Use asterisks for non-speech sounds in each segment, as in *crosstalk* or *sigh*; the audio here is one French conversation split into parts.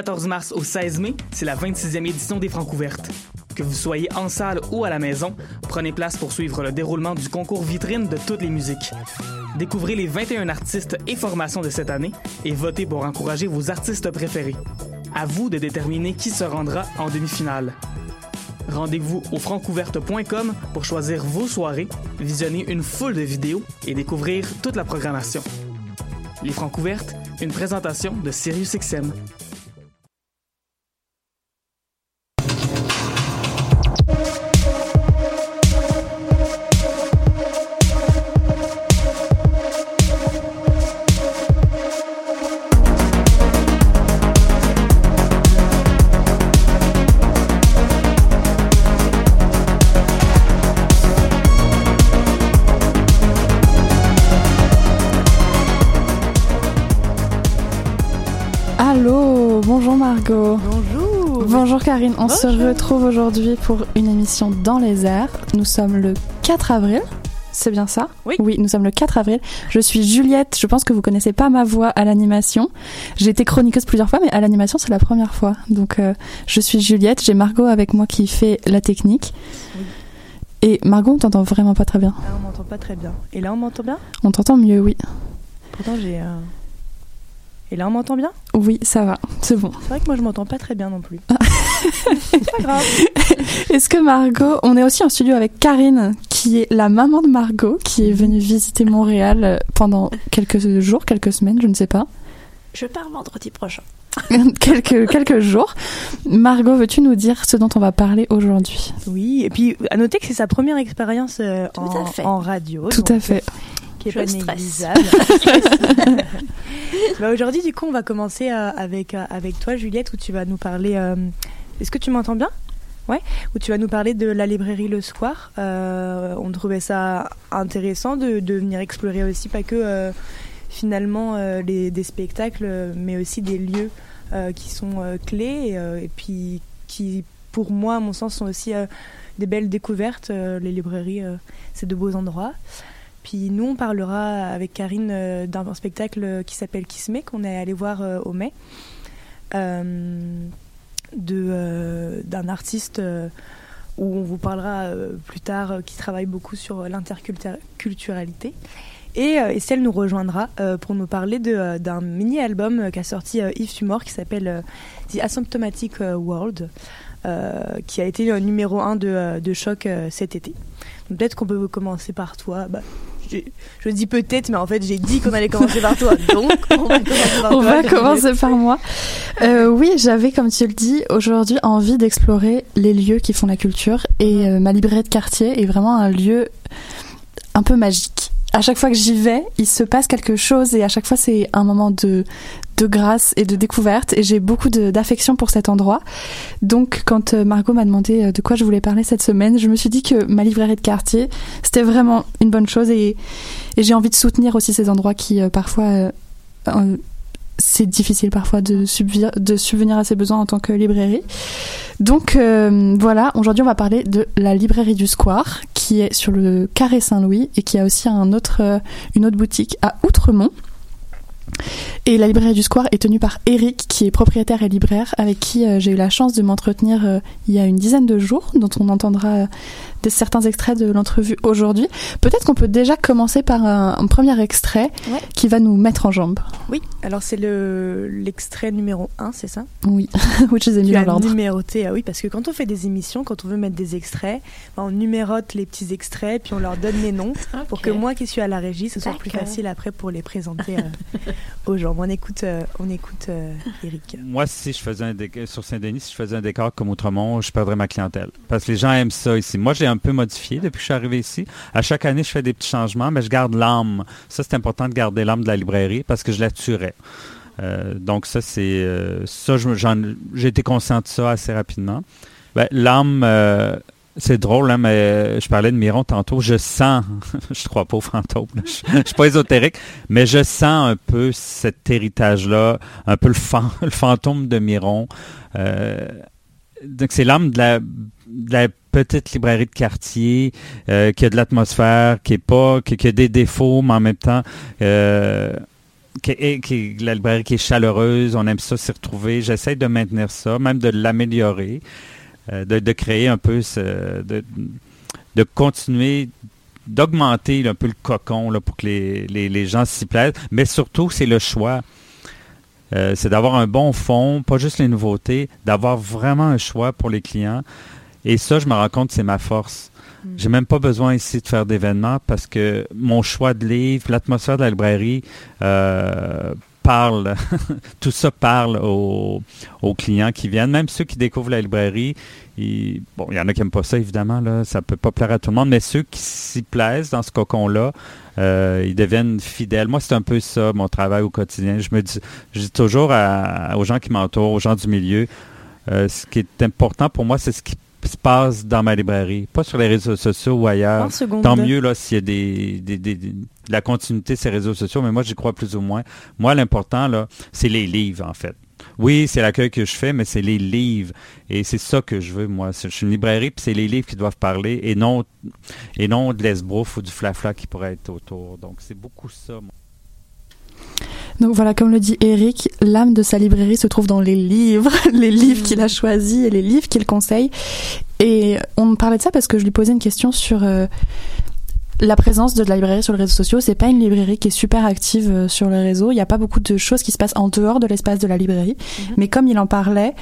Du 14 mars au 16 mai, c'est la 26e édition des Francs ouvertes. Que vous soyez en salle ou à la maison, prenez place pour suivre le déroulement du concours vitrine de toutes les musiques. Découvrez les 21 artistes et formations de cette année et votez pour encourager vos artistes préférés. À vous de déterminer qui se rendra en demi-finale. Rendez-vous au francouverte.com pour choisir vos soirées, visionner une foule de vidéos et découvrir toute la programmation. Les Francs ouvertes, une présentation de SiriusXM. Bonjour. Karine, on se retrouve aujourd'hui pour une émission dans les airs. Nous sommes le 4 avril. C'est bien ça? Oui. Oui, nous sommes le 4 avril. Je suis Juliette. Je pense que vous connaissez pas ma voix à l'animation. J'ai été chroniqueuse plusieurs fois, mais à l'animation, c'est la première fois. Donc, euh, je suis Juliette. J'ai Margot avec moi qui fait la technique. Oui. Et Margot, on t'entend vraiment pas très bien. Ah, on m'entend pas très bien. Et là, on m'entend bien? On t'entend mieux, oui. Pourtant, j'ai. euh, Et là, on m'entend bien? Oui, ça va. C'est bon. C'est vrai que moi, je m'entends pas très bien non plus. *laughs* C'est pas grave. *laughs* Est-ce que Margot, on est aussi en studio avec Karine, qui est la maman de Margot, qui est venue visiter Montréal euh, pendant quelques jours, quelques semaines, je ne sais pas, Je pars vendredi prochain. *laughs* quelques, quelques jours. Margot, veux-tu nous dire ce dont on va parler aujourd'hui? Oui, et puis à noter que c'est sa première expérience euh, en, radio. Tout donc, à fait. Qui est Je pas *laughs* bah, Aujourd'hui, du coup, on va commencer euh, avec, euh, avec toi, Juliette, où tu vas nous parler. Est-ce que tu m'entends bien? Ouais, où tu vas nous parler de la librairie Le Square. Euh, on trouvait ça intéressant de, venir explorer aussi, pas que euh, finalement euh, des spectacles, mais aussi des lieux euh, qui sont clés et, puis qui, pour moi, à mon sens, sont aussi des belles découvertes. Les librairies, c'est de beaux endroits. Puis nous, on parlera avec Karine d'un spectacle qui s'appelle Kismet, qu'on est allé voir au mai, d'un artiste euh, où on vous parlera euh, plus tard, euh, qui travaille beaucoup sur l'interculturalité. Et euh, Estelle nous rejoindra euh, pour nous parler euh, d'un mini-album euh, qu'a sorti euh, Yves Tumor qui s'appelle euh, The Asymptomatic euh, World, euh, qui a été numéro 1 de, euh, de choc euh, cet été. Peut-être qu'on peut commencer par toi. Je dis peut-être, mais en fait j'ai dit qu'on allait commencer par toi. *laughs* Donc on va commencer par On toi. va commencer par moi. Euh, oui, j'avais, comme tu le dis, aujourd'hui envie d'explorer les lieux qui font la culture et euh, ma librairie de quartier est vraiment un lieu un peu magique. À chaque fois que j'y vais, il se passe quelque chose et à chaque fois c'est un moment de de grâce et de découverte et j'ai beaucoup d'affection pour cet endroit. Donc quand euh, Margot m'a demandé euh, de quoi je voulais parler cette semaine, je me suis dit que ma librairie de quartier, c'était vraiment une bonne chose et, et j'ai envie de soutenir aussi ces endroits qui euh, parfois c'est difficile parfois de, subvenir à ses besoins en tant que librairie. Donc voilà, aujourd'hui on va parler de la librairie du Square qui est sur le carré Saint-Louis et qui a aussi un autre, une autre boutique à Outremont. Et la librairie du Square est tenue par Eric, qui est propriétaire et libraire, avec qui euh, j'ai eu la chance de m'entretenir euh, il y a une dizaine de jours, dont on entendra des, certains extraits de l'entrevue aujourd'hui. Peut-être qu'on peut déjà commencer par un, un premier extrait Ouais. qui va nous mettre en jambes. Oui, alors c'est le, l'extrait numéro 1, c'est ça? Oui, *laughs* oui, je les ai mis dans l'ordre. numéroté, ah oui, parce que quand on fait des émissions, quand on veut mettre des extraits, ben, on numérote les petits extraits, puis on leur donne les noms *laughs* pour que moi qui suis à la régie, ce soit plus facile après pour les présenter euh, aux gens. On écoute, euh, on écoute euh, Eric. Moi, si je faisais un décor sur Saint-Denis, si je faisais un décor comme Outremont, je perdrais ma clientèle. Parce que les gens aiment ça ici. Moi, j'ai un peu modifié depuis que je suis arrivé ici. À chaque année, je fais des petits changements, mais je garde l'âme. Ça, c'est important de garder l'âme de la librairie parce que je la tuerais. Euh, donc ça, c'est euh, ça. J'ai été conscient de ça assez rapidement. Ben, l'âme, euh, c'est drôle, hein, mais je parlais de Miron tantôt. Je sens, *laughs* je crois pas aux fantômes, là. je, je suis pas ésotérique, mais je sens un peu cet héritage-là, un peu le *laughs* fantôme de Miron. Donc c'est l'âme de la, de petite librairie de quartier euh, qui a de l'atmosphère, qui est pas, qui, a des défauts, mais en même temps euh, qui la librairie qui est chaleureuse, on aime ça s'y retrouver. J'essaie de maintenir ça, même de l'améliorer, euh, de, créer un peu, ce, de, de continuer d'augmenter un peu le cocon là, pour que les, les, gens s'y plaisent. Mais surtout, c'est le choix. Euh, c'est d'avoir un bon fond, pas juste les nouveautés, d'avoir vraiment un choix pour les clients. Et ça, je me rends compte, c'est ma force. Mm. J'ai même pas besoin ici de faire d'événements parce que mon choix de livre, l'atmosphère de la librairie euh, parle, *laughs* tout ça parle aux, clients qui viennent, même ceux qui découvrent la librairie. bon, il y en a qui n'aiment pas ça, évidemment, là, ça peut pas plaire à tout le monde, mais ceux qui s'y plaisent dans ce cocon-là, euh, ils deviennent fidèles. Moi, c'est un peu ça, mon travail au quotidien. Je me dis, je dis toujours aux gens qui m'entourent, aux gens du milieu, euh, ce qui est important pour moi, c'est ce qui se passe dans ma librairie, pas sur les réseaux sociaux ou ailleurs. Tant mieux là s'il y a des, de la continuité de ces réseaux sociaux, mais moi j'y crois plus ou moins. Moi l'important là, c'est les livres en fait. Oui, c'est l'accueil que je fais, mais c'est les livres. Et c'est ça que je veux, moi. Je suis une librairie, puis c'est les livres qui doivent parler et non, et non de l'esbrouf ou du flafla qui pourrait être autour. Donc, c'est beaucoup ça, moi. Donc voilà, comme le dit Eric, l'âme de sa librairie se trouve dans les livres, *laughs* les livres qu'il a choisis et les livres qu'il conseille. Et on me parlait de ça parce que je lui posais une question sur euh, la présence de la librairie sur les réseaux sociaux, c'est pas une librairie qui est super active euh, sur les réseaux. Il n'y a pas beaucoup de choses qui se passent en dehors de l'espace de la librairie. Mhm. Mais comme il en parlait,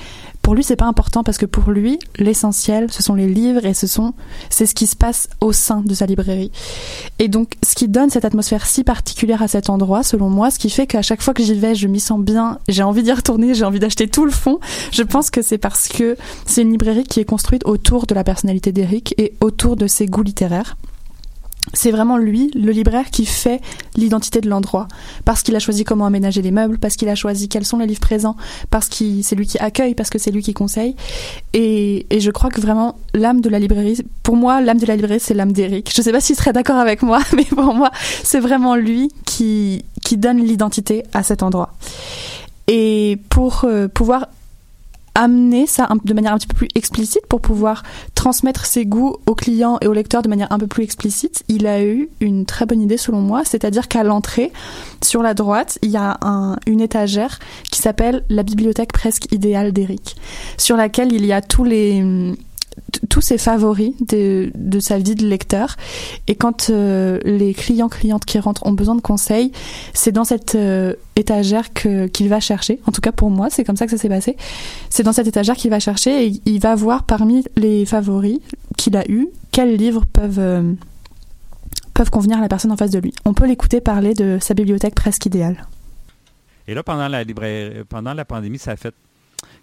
pour lui, c'est pas important parce que pour lui, l'essentiel, ce sont les livres et ce sont, c'est ce qui se passe au sein de sa librairie. Et donc, ce qui donne cette atmosphère si particulière à cet endroit, selon moi, ce qui fait qu'à chaque fois que j'y vais, je m'y sens bien, j'ai envie d'y retourner, j'ai envie d'acheter tout le fond. Je pense que c'est parce que c'est une librairie qui est construite autour de la personnalité d'Eric et autour de ses goûts littéraires c'est vraiment lui, le libraire, qui fait l'identité de l'endroit. Parce qu'il a choisi comment aménager les meubles, parce qu'il a choisi quels sont les livres présents, parce que c'est lui qui accueille, parce que c'est lui qui conseille. Et, je crois que vraiment, l'âme de la librairie, pour moi, l'âme de la librairie, c'est l'âme d'Eric. Je ne sais pas s'il serait d'accord avec moi, *laughs* mais pour moi, c'est vraiment lui qui, qui donne l'identité à cet endroit. Et pour euh, pouvoir amener ça de manière un petit peu plus explicite pour pouvoir transmettre ses goûts aux clients et aux lecteurs de manière un peu plus explicite, il a eu une très bonne idée selon moi, c'est-à-dire qu'à l'entrée, sur la droite, il y a une étagère qui s'appelle la bibliothèque presque idéale d'Eric, sur laquelle il y a tous les tous ses favoris de, sa vie de lecteur. Et quand euh, les clients, clientes qui rentrent ont besoin de conseils, c'est dans cette euh, étagère qu'il va chercher. En tout cas, pour moi, c'est comme ça que ça s'est passé. C'est dans cette étagère qu'il va chercher et il va voir parmi les favoris qu'il a eus, quels livres peuvent, euh, peuvent convenir à la personne en face de lui. On peut l'écouter parler de sa bibliothèque presque idéale. Et là, pendant la, pendant la pandémie, ça a fait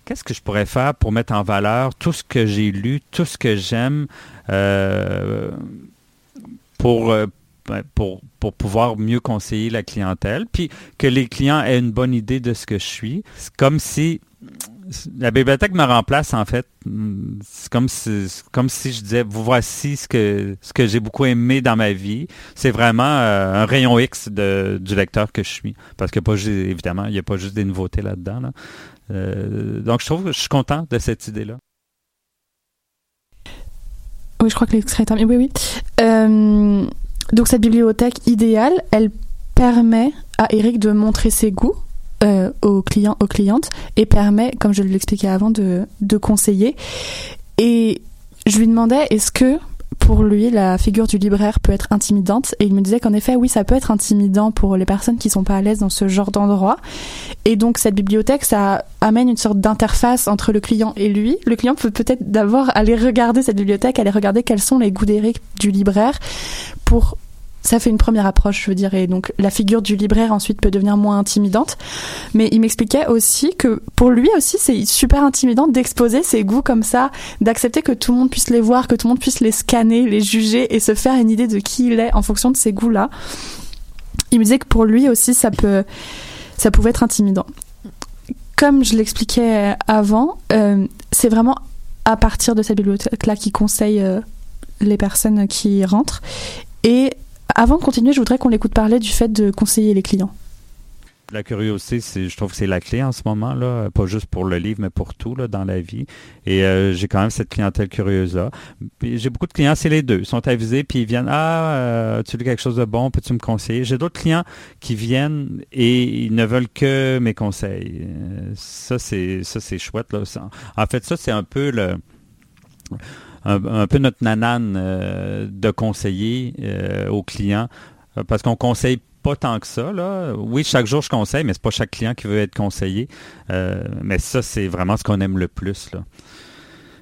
qu'est-ce que je pourrais faire pour mettre en valeur tout ce que j'ai lu, tout ce que j'aime euh, pour, euh, ben, pour, pour pouvoir mieux conseiller la clientèle, puis que les clients aient une bonne idée de ce que je suis? C'est comme si la bibliothèque me remplace en fait. C'est comme si, comme si je disais, vous voici ce que, ce que j'ai beaucoup aimé dans ma vie. C'est vraiment euh, un rayon X de, du lecteur que je suis. Parce que pas évidemment, il n'y a pas juste des nouveautés là-dedans. Là. Euh, donc, je trouve que je suis content de cette idée-là. Oui, je crois que l'extrait est terminé. Oui, oui. Euh, donc, cette bibliothèque idéale, elle permet à Eric de montrer ses goûts euh, aux clients, aux clientes, et permet, comme je l'expliquais avant, de, de conseiller. Et je lui demandais, est-ce que pour lui, la figure du libraire peut être intimidante. Et il me disait qu'en effet, oui, ça peut être intimidant pour les personnes qui sont pas à l'aise dans ce genre d'endroit. Et donc, cette bibliothèque, ça amène une sorte d'interface entre le client et lui. Le client peut peut-être d'abord aller regarder cette bibliothèque, aller regarder quels sont les goûts d'Éric du libraire pour ça fait une première approche, je veux dire, et donc la figure du libraire ensuite peut devenir moins intimidante. Mais il m'expliquait aussi que pour lui aussi, c'est super intimidant d'exposer ses goûts comme ça, d'accepter que tout le monde puisse les voir, que tout le monde puisse les scanner, les juger et se faire une idée de qui il est en fonction de ses goûts-là. Il me disait que pour lui aussi, ça peut, ça pouvait être intimidant. Comme je l'expliquais avant, euh, c'est vraiment à partir de cette bibliothèque-là qui conseille euh, les personnes qui rentrent. Et avant de continuer, je voudrais qu'on l'écoute parler du fait de conseiller les clients. La curiosité, je trouve que c'est la clé en ce moment, là, pas juste pour le livre, mais pour tout là, dans la vie. Et euh, j'ai quand même cette clientèle curieuse-là. J'ai beaucoup de clients, c'est les deux. Ils sont avisés, puis ils viennent Ah, euh, tu lu quelque chose de bon, peux-tu me conseiller? J'ai d'autres clients qui viennent et ils ne veulent que mes conseils. Euh, ça, c'est ça, c'est chouette. Là. En fait, ça, c'est un peu le un, peu notre nanane euh, de conseiller euh, aux clients euh, parce qu'on conseille pas tant que ça. Là. Oui, chaque jour je conseille, mais c'est pas chaque client qui veut être conseillé. mais ça, c'est vraiment ce qu'on aime le plus. Là.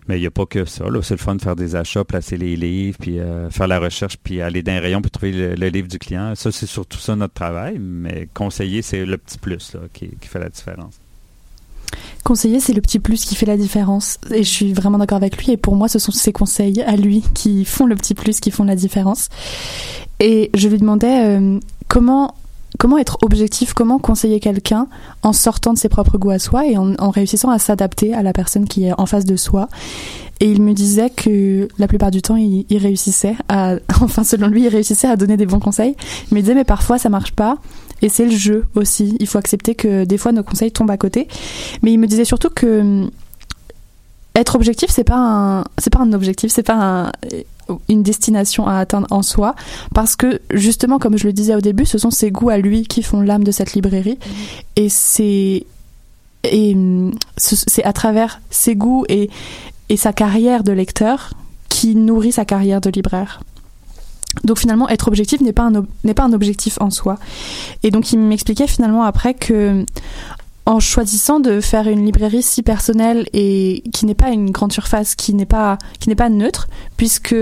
Mais il n'y a pas que ça. C'est le fun de faire des achats, placer les livres, puis faire la recherche, puis aller dans un rayon, puis trouver le, livre du client. Ça, c'est surtout ça notre travail. Mais conseiller, c'est le petit plus là, qui fait la différence. Conseiller, c'est le petit plus qui fait la différence. Et je suis vraiment d'accord avec lui. Et pour moi, ce sont ses conseils à lui qui font le petit plus, qui font la différence. Et je lui demandais euh, comment comment être objectif, comment conseiller quelqu'un en sortant de ses propres goûts à soi et en, réussissant à s'adapter à la personne qui est en face de soi. Et il me disait que la plupart du temps, il, il, réussissait à, *laughs* enfin selon lui, il réussissait à donner des bons conseils. Il me disait mais parfois ça marche pas. Et c'est le jeu aussi. Il faut accepter que des fois nos conseils tombent à côté. Mais il me disait surtout que hum, être objectif, c'est pas un, c'est pas un objectif, c'est pas une destination à atteindre en soi, parce que justement, comme je le disais au début, ce sont ses goûts à lui qui font l'âme de cette librairie, mmh. et c'est et hum, c'est à travers ses goûts et, et sa carrière de lecteur qui nourrit sa carrière de libraire. Donc finalement, être objectif n'est pas un n'est pas un objectif en soi. Et donc il m'expliquait finalement après que en choisissant de faire une librairie si personnelle et qui n'est pas une grande surface, qui n'est pas qui n'est pas neutre, puisque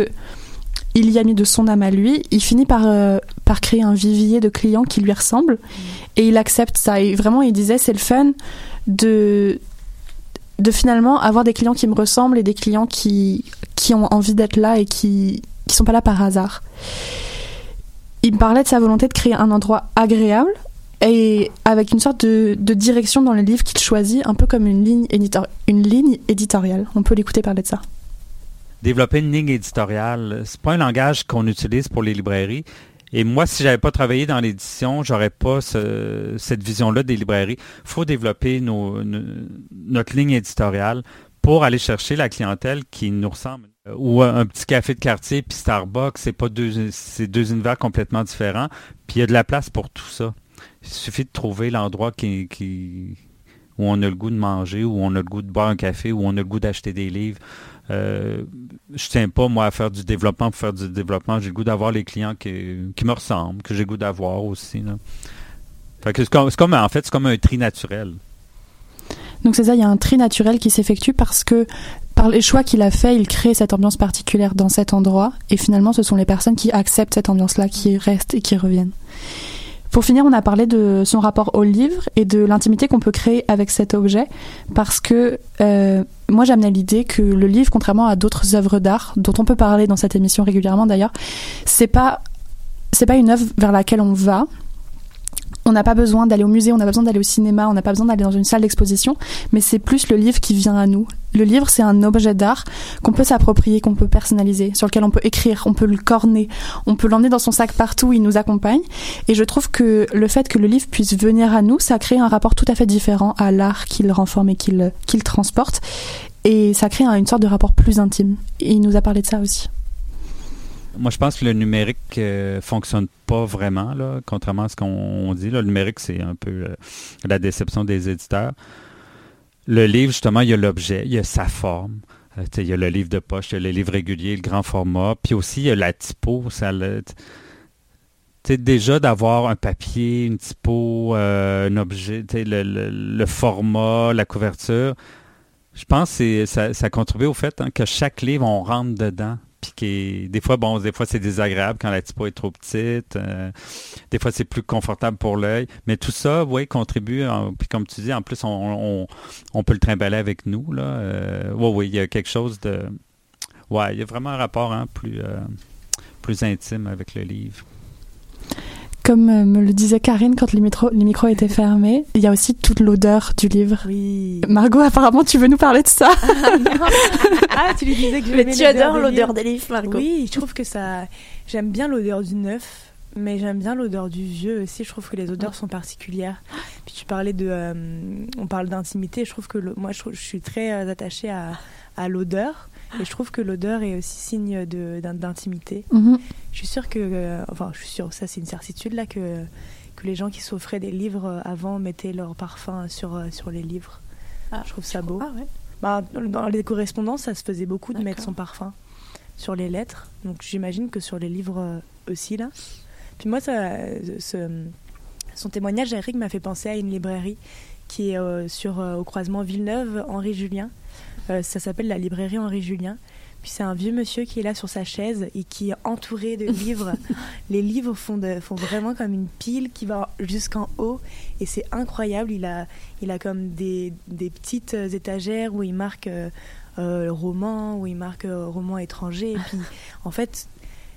il y a mis de son âme à lui, il finit par euh, par créer un vivier de clients qui lui ressemblent et il accepte ça. Et vraiment, il disait c'est le fun de de finalement avoir des clients qui me ressemblent et des clients qui qui ont envie d'être là et qui qui sont pas là par hasard. Il me parlait de sa volonté de créer un endroit agréable et avec une sorte de, direction dans le livre qu'il choisit, un peu comme une ligne, une ligne éditoriale. On peut l'écouter parler de ça. Développer une ligne éditoriale, c'est pas un langage qu'on utilise pour les librairies. Et moi, si j'avais pas travaillé dans l'édition, j'aurais pas cette vision-là des librairies. Il faut développer notre ligne éditoriale pour aller chercher la clientèle qui nous ressemble. Euh, ou un petit café de quartier puis Starbucks, c'est pas deux c'est deux univers complètement différents. Puis il y a de la place pour tout ça. Il suffit de trouver l'endroit qui, où on a le goût de manger, où on a le goût de boire un café, où on a le goût d'acheter des livres. Euh, je tiens pas moi à faire du développement pour faire du développement. J'ai le goût d'avoir les clients qui, me ressemblent, que j'ai le goût d'avoir aussi. Comme, en fait c'est comme un tri naturel. Donc c'est ça, il y a un tri naturel qui s'effectue parce que par les choix qu'il a fait, il crée cette ambiance particulière dans cet endroit et finalement ce sont les personnes qui acceptent cette ambiance-là qui restent et qui reviennent. Pour finir, on a parlé de son rapport au livre et de l'intimité qu'on peut créer avec cet objet, parce que euh, moi j'amenais l'idée que le livre, contrairement à d'autres œuvres d'art dont on peut parler dans cette émission régulièrement d'ailleurs, c'est pas c'est pas une œuvre vers laquelle on va, on n'a pas besoin d'aller au musée, on n'a pas besoin d'aller au cinéma, on n'a pas besoin d'aller dans une salle d'exposition, mais c'est plus le livre qui vient à nous. Le livre, c'est un objet d'art qu'on peut s'approprier, qu'on peut personnaliser, sur lequel on peut écrire, on peut le corner, on peut l'emmener dans son sac partout, il nous accompagne. Et je trouve que le fait que le livre puisse venir à nous, ça crée un rapport tout à fait différent à l'art qu'il renforme et qu'il transporte. Et ça crée une sorte de rapport plus intime. Et il nous a parlé de ça aussi. Moi, je pense que le numérique ne euh, fonctionne pas vraiment, contrairement à ce qu'on dit. Le numérique, c'est un peu euh, la déception des éditeurs. Le livre, justement, il y a l'objet, il y a sa forme. Euh, il y a le livre de poche, il y a le livre régulier, le grand format. Puis aussi, il y a la typo. Déjà d'avoir un papier, une typo, un objet, le, le, format, la couverture, je pense que ça, ça contribue au fait hein, que chaque livre, on rentre dedans puis des fois bon des fois c'est désagréable quand la typo est trop petite euh, des fois c'est plus confortable pour l'œil. Mais tout ça oui contribue puis comme tu dis en plus on, peut le trimballer avec nous là euh, oui oui il y a quelque chose de ouais il y a vraiment un rapport hein, plus euh, plus intime avec le livre comme euh, me le disait Karine quand les, micros, les micros étaient fermés, il y a aussi toute l'odeur du livre. Oui. Margot, apparemment, tu veux nous parler de ça? Ah, ah tu lui disais que Mais tu adores l'odeur des livres, Margot. Oui, je trouve que ça. J'aime bien l'odeur du neuf. Mais j'aime bien l'odeur du vieux aussi. Je trouve que les odeurs sont particulières. Puis tu parlais de, euh, on parle d'intimité. Je trouve que le- moi, je, je suis très euh, attachée à, à l'odeur. Et je trouve que l'odeur est aussi signe d'intimité. Mhm. Je suis sûre que, euh, enfin, je suis sûre, ça c'est une certitude là, que, que les gens qui s'offraient des livres euh, avant mettaient leur parfum sur, euh, sur les livres. Ah, je trouve ça beau. Ah ouais. Bah, dans les correspondances, ça se faisait beaucoup de mettre son parfum sur les lettres. Donc j'imagine que sur les livres aussi là. Puis moi, ça, ce- son témoignage, Eric, m'a fait penser à une librairie qui est euh, sur euh, au croisement Villeneuve Henri Julien. Euh, ça s'appelle la librairie Henri Julien. Puis c'est un vieux monsieur qui est là sur sa chaise et qui est entouré de *laughs* livres. Les livres font, de- font vraiment comme une pile qui va jusqu'en haut et c'est incroyable. Il a, il a comme des, des petites étagères où il marque euh, euh, roman, où il marque euh, roman étranger. Et puis *laughs* en fait,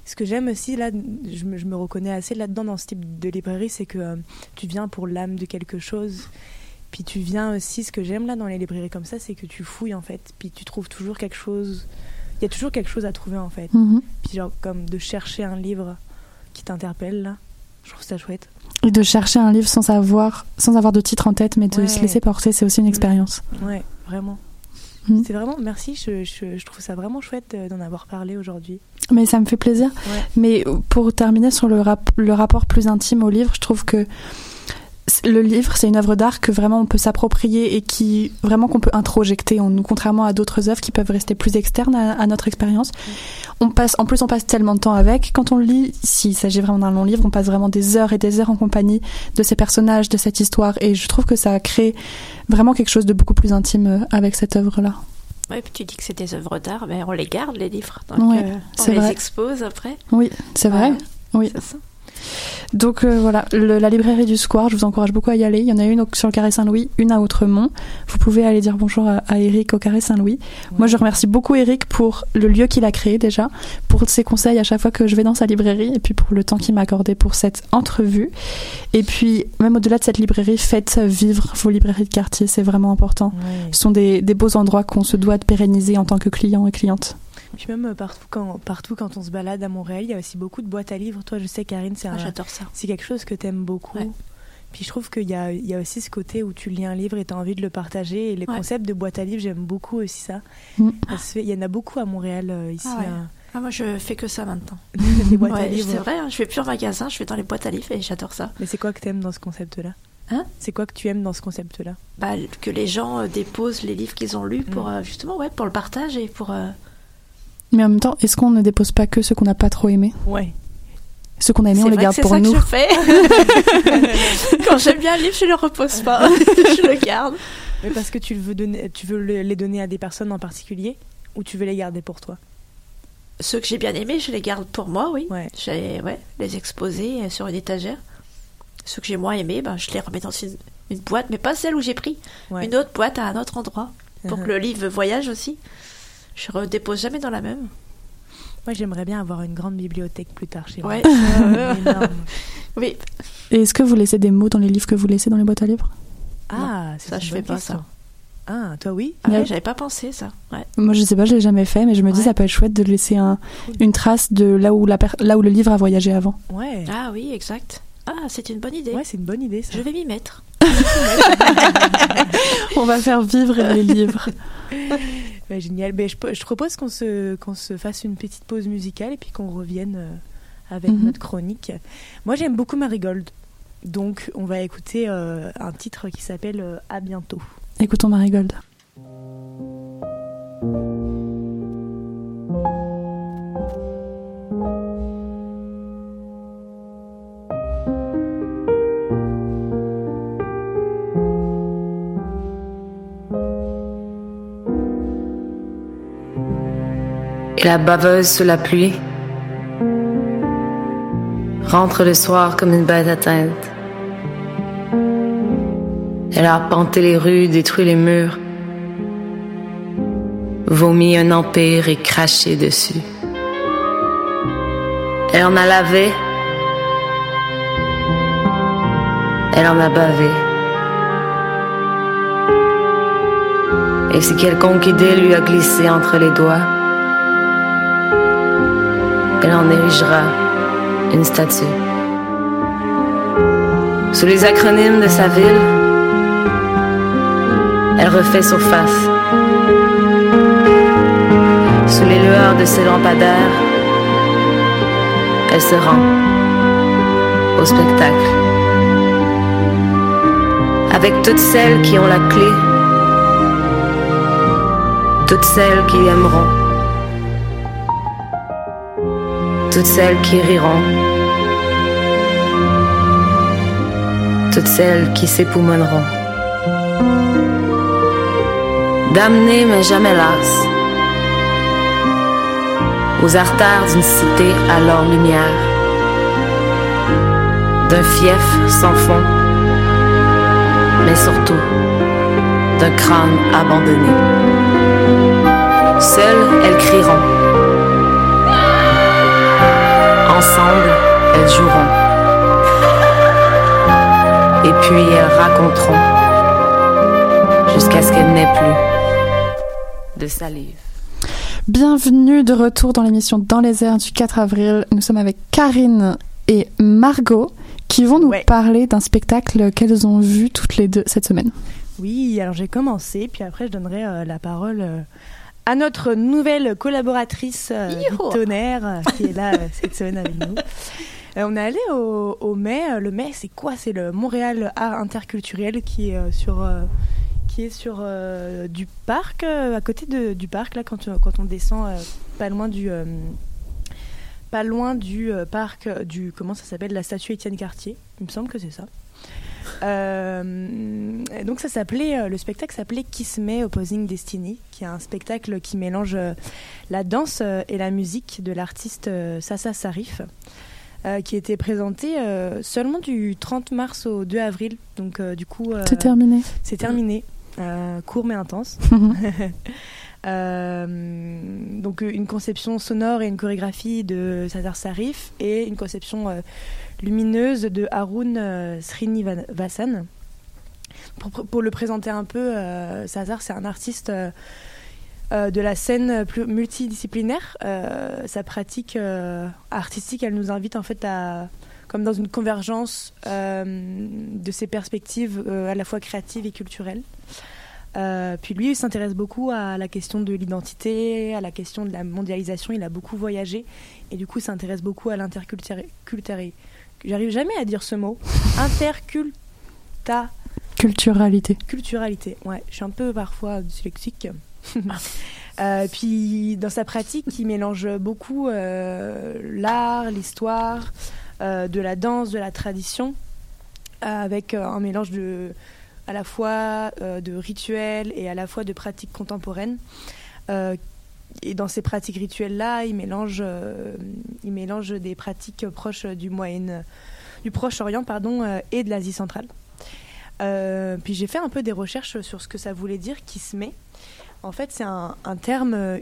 ce que j'aime aussi là, je me, je me reconnais assez là-dedans dans ce type de librairie, c'est que euh, tu viens pour l'âme de quelque chose. Puis tu viens aussi, ce que j'aime là dans les librairies comme ça, c'est que tu fouilles en fait. Puis tu trouves toujours quelque chose. Il y a toujours quelque chose à trouver en fait. Mhm. Puis genre comme de chercher un livre qui t'interpelle là. Je trouve ça chouette. Et de chercher un livre sans savoir, sans avoir de titre en tête, mais de Ouais. se laisser porter, c'est aussi une Mm. expérience. Ouais, vraiment. Mm. C'est vraiment, merci, je, je, je trouve ça vraiment chouette euh, d'en avoir parlé aujourd'hui. Mais ça me fait plaisir. Ouais. Mais pour terminer sur le, rap- le rapport plus intime au livre, je trouve que le livre, c'est une œuvre d'art que vraiment on peut s'approprier et qui vraiment qu'on peut introjecter en nous, contrairement à d'autres œuvres qui peuvent rester plus externes à, à notre expérience. On passe, en plus, on passe tellement de temps avec. Quand on lit, s'il s'agit vraiment d'un long livre, on passe vraiment des heures et des heures en compagnie de ces personnages, de cette histoire. Et je trouve que ça crée vraiment quelque chose de beaucoup plus intime euh, avec cette œuvre-là. Ouais, puis tu dis que c'est des œuvres d'art, mais on les garde, les livres. Donc, Ouais, euh, on les vrai. expose après. Oui, c'est vrai. Ouais, Oui. c'est ça. Donc euh, voilà, le- la librairie du Square, je vous encourage beaucoup à y aller. Il y en a une au- sur le Carré Saint-Louis, une à Outremont. Vous pouvez aller dire bonjour à, à Eric au Carré Saint-Louis. Moi, je remercie beaucoup Eric pour le lieu qu'il a créé déjà, pour ses conseils à chaque fois que je vais dans sa librairie, et puis pour le temps qu'il m'a accordé pour cette entrevue. Et puis, même au-delà de cette librairie, faites vivre vos librairies de quartier, c'est vraiment important. Ouais. Ce sont des, des beaux endroits qu'on se doit de pérenniser en tant que client et cliente. Puis même partout quand, partout quand on se balade à Montréal, il y a aussi beaucoup de boîtes à livres. Toi, je sais, Karine, c'est Ah, un- J'adore ça. c'est quelque chose que t'aimes beaucoup. Ouais. Puis je trouve qu'il y a, il y a aussi ce côté où tu lis un livre et tu as envie de le partager. Et les Ouais. concepts de boîte à livres, j'aime beaucoup aussi ça. Mm. Il y en a beaucoup à Montréal euh, ici. Ah ouais. hein. Ah, moi, je fais que ça maintenant. *laughs* des boîtes à livres. c'est vrai, hein, je vais plus en magasin, je vais dans les boîtes à livres et j'adore ça. Mais c'est quoi que t'aimes dans ce concept-là? Hein? C'est quoi que tu aimes dans ce concept-là? Bah, que les gens euh, déposent les livres qu'ils ont lus pour Mm. euh, justement ouais pour le partage et pour euh, Mais en même temps, est-ce qu'on ne dépose pas que ceux qu'on n'a pas trop aimés Ouais. Ceux qu'on a aimés, C'est on les garde que pour c'est ça nous. que je fais. *laughs* Quand j'aime bien un livre, je le repose pas, *laughs* je le garde. Mais parce que tu veux, donner, tu veux le- les donner à des personnes en particulier ou tu veux les garder pour toi? Ceux que j'ai bien aimés, je les garde pour moi, oui. Ouais. J'ai ouais, les exposer euh, sur une étagère. Ceux que j'ai moins aimés, ben, je les remets dans une, une boîte, mais pas celle où j'ai pris. Ouais. Une autre boîte à un autre endroit. Pour que Uh-huh. le livre voyage aussi. Je redépose jamais dans la même. Moi, j'aimerais bien avoir une grande bibliothèque plus tard chez Ouais. moi. *laughs* Énorme. Oui, Et est-ce que vous laissez des mots dans les livres que vous laissez dans les boîtes à livres? Ah, c'est ça, une je bonne fais pas question. ça. Ah, toi oui? Ah ouais, Ouais. j'avais pas pensé ça. Ouais. Moi, je sais pas, je l'ai jamais fait, mais je me dis Ouais. ça peut être chouette de laisser un, une trace de là où, la per- là où le livre a voyagé avant. Ouais. Ah oui, exact. Ah, c'est une bonne idée. Ouais, c'est une bonne idée ça. Je vais m'y mettre. *laughs* On va faire vivre les livres. *laughs* Génial. Ben, je, je propose qu'on se, qu'on se fasse une petite pause musicale et puis qu'on revienne euh, avec Mhm. notre chronique. Moi, j'aime beaucoup Marigold. Donc, on va écouter euh, un titre qui s'appelle euh, À bientôt. Écoutons Marigold. La baveuse sous la pluie rentre le soir comme une bête atteinte. Elle a arpenté les rues, détruit les murs, vomi un empire et craché dessus. Elle en a lavé, elle en a bavé. Et si quelconque idée lui a glissé entre les doigts, elle en érigera une statue. Sous les acronymes de sa ville, elle refait surface. Sous les lueurs de ses lampadaires, elle se rend au spectacle. Avec toutes celles qui ont la clé, toutes celles qui aimeront, toutes celles qui riront, toutes celles qui s'époumoneront. Damnées mais jamais lasses, aux artères d'une cité à leur lumière, d'un fief sans fond, mais surtout d'un crâne abandonné. Seules elles crieront. Ensemble, elles joueront. Et puis elles raconteront jusqu'à ce qu'elles n'aient plus de salive. Bienvenue de retour dans l'émission Dans les airs du 4 avril. Nous sommes avec Karine et Margot qui vont nous Ouais. parler d'un spectacle qu'elles ont vu toutes les deux cette semaine. Oui, alors j'ai commencé, puis après je donnerai euh, la parole euh, à notre nouvelle collaboratrice euh. Tonnerre, euh, qui est là euh, cette semaine avec nous. On est allé au, au Mai. Le Mai, c'est quoi? C'est le Montréal Art Interculturel qui est sur, qui est sur euh, du parc, à côté de, du parc, là, quand, quand on descend euh, pas loin du. euh, pas loin du parc du comment ça s'appelle? La statue Étienne Cartier il me semble que c'est ça euh, donc ça s'appelait, euh, le spectacle s'appelait Kiss Me Opposing Destiny, qui est un spectacle qui mélange euh, la danse et la musique de l'artiste Sasa Sarif, euh, qui était présenté euh, seulement du 30 mars au 2 avril. Donc du coup, C'est terminé. c'est terminé, court mais intense. *laughs* *laughs* Donc une conception sonore et une chorégraphie de Sadar Sarif et une conception lumineuse de Haroun euh, Srinivasan. Pour, le présenter un peu, euh, Sazar c'est un artiste euh, euh, de la scène plus multidisciplinaire. Sa pratique artistique, elle nous invite en fait à, comme dans une convergence de ses perspectives à la fois créatives et culturelles. Puis lui, il s'intéresse beaucoup à la question de l'identité, à la question de la mondialisation. Il a beaucoup voyagé et du coup, s'intéresse beaucoup à l'interculturalité. J'arrive jamais à dire ce mot. *laughs* Interculta Culturalité. culturalité. Ouais, je suis un peu parfois dyslexique. *laughs* Euh, puis dans sa pratique, il mélange beaucoup euh, l'art, l'histoire, euh, de la danse, de la tradition, avec un mélange de, à la fois de rituels et à la fois de pratiques contemporaines. Et dans ces pratiques rituelles-là, il mélange, euh, il mélange des pratiques proches du Moyen, du Proche-Orient, pardon, euh, et de l'Asie centrale. Euh, puis j'ai fait un peu des recherches sur ce que ça voulait dire qui se met. En fait, c'est un, terme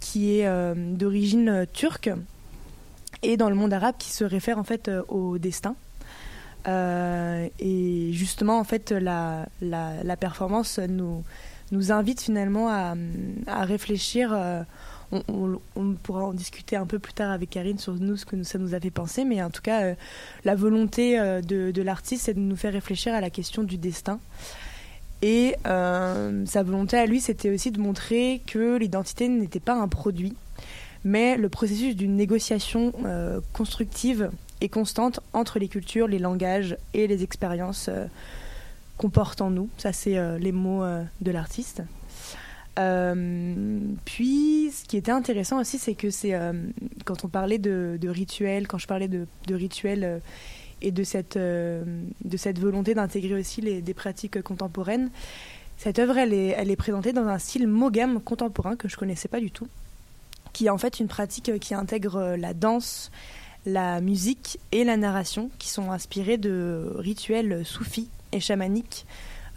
qui est d'origine turque et dans le monde arabe qui se réfère en fait au destin. Et justement, en fait, la performance nous, nous invite finalement à, réfléchir. euh, on, pourra en discuter un peu plus tard avec Karine sur nous, ce que ça nous a fait penser, mais en tout cas, euh, la volonté euh, de, l'artiste, c'est de nous faire réfléchir à la question du destin. Et sa volonté à lui, c'était aussi de montrer que l'identité n'était pas un produit, mais le processus d'une négociation constructive et constante entre les cultures, les langages et les expériences qu'on porte en nous. Ça, c'est euh, les mots euh, de l'artiste. Euh, puis, ce qui était intéressant aussi, c'est que c'est quand on parlait de, rituels, quand je parlais de, rituels et de cette, volonté d'intégrer aussi des pratiques contemporaines, cette œuvre, elle est, elle est présentée dans un style mogam contemporain que je connaissais pas du tout, qui est en fait une pratique qui intègre la danse, la musique et la narration, qui sont inspirés de rituels soufis et chamaniques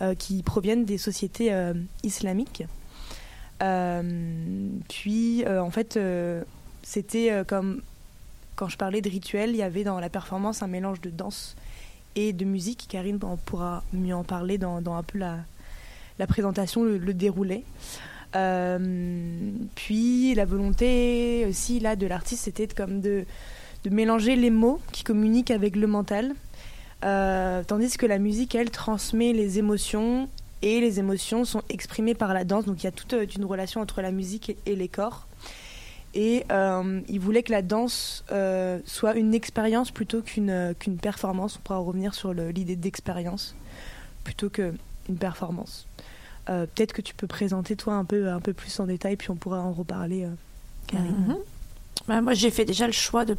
euh, qui proviennent des sociétés euh, islamiques. Euh, puis, en fait, c'était comme quand je parlais de rituel, il y avait dans la performance un mélange de danse et de musique. Karine en pourra mieux en parler dans, un peu la, présentation, le, le déroulé. Puis la volonté aussi là de l'artiste, c'était comme de mélanger les mots qui communiquent avec le mental, Euh, tandis que la musique, elle, transmet les émotions et les émotions sont exprimées par la danse. Donc il y a toute euh, une relation entre la musique et, les corps. Et euh, il voulait que la danse soit une expérience plutôt qu'une qu'une performance. On pourra revenir sur l'idée d'expérience plutôt qu'une performance. Peut-être que tu peux présenter toi un peu, un peu plus en détail, puis on pourra en reparler. Karine. Mhm. Bah, moi, j'ai fait déjà le choix de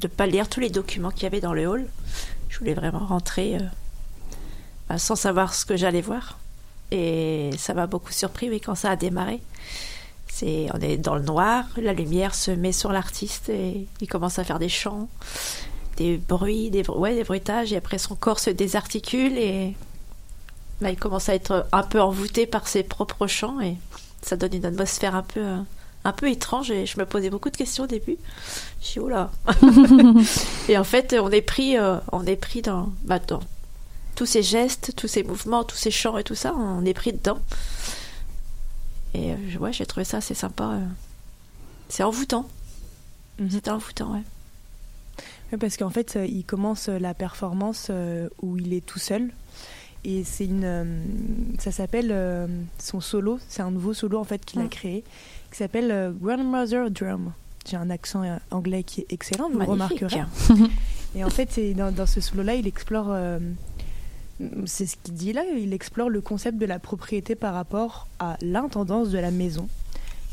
ne pas lire tous les documents qu'il y avait dans le hall. Je voulais vraiment rentrer euh, bah, sans savoir ce que j'allais voir. Et ça m'a beaucoup surpris quand ça a démarré. On est dans le noir, la lumière se met sur l'artiste et il commence à faire des chants, des bruits, des bruitages, et après son corps se désarticule et bah, il commence à être un peu envoûté par ses propres chants et ça donne une atmosphère un peu, euh, un peu étrange et je me posais beaucoup de questions au début. Je suis oula. *laughs* et en fait, on est pris, euh, on est pris dans, bah, dans tous ces gestes, tous ces mouvements, tous ces chants et tout ça, on est pris dedans. Et euh, je- ouais, j'ai trouvé ça assez sympa. euh. C'est envoûtant. Mhm. C'était envoûtant, ouais. Ouais, parce qu'en fait, euh, il commence la performance où il est tout seul. Et c'est une. ça s'appelle son solo. C'est un nouveau solo en fait qu'il a Mm. créé, qui s'appelle euh, Grandmother Drum. J'ai un accent euh, anglais qui est excellent, vous le Magnifique. remarquerez. *laughs* Et en fait, dans, dans ce solo-là, il explore. euh, c'est ce qu'il dit là, il explore le concept de la propriété par rapport à l'intendance de la maison,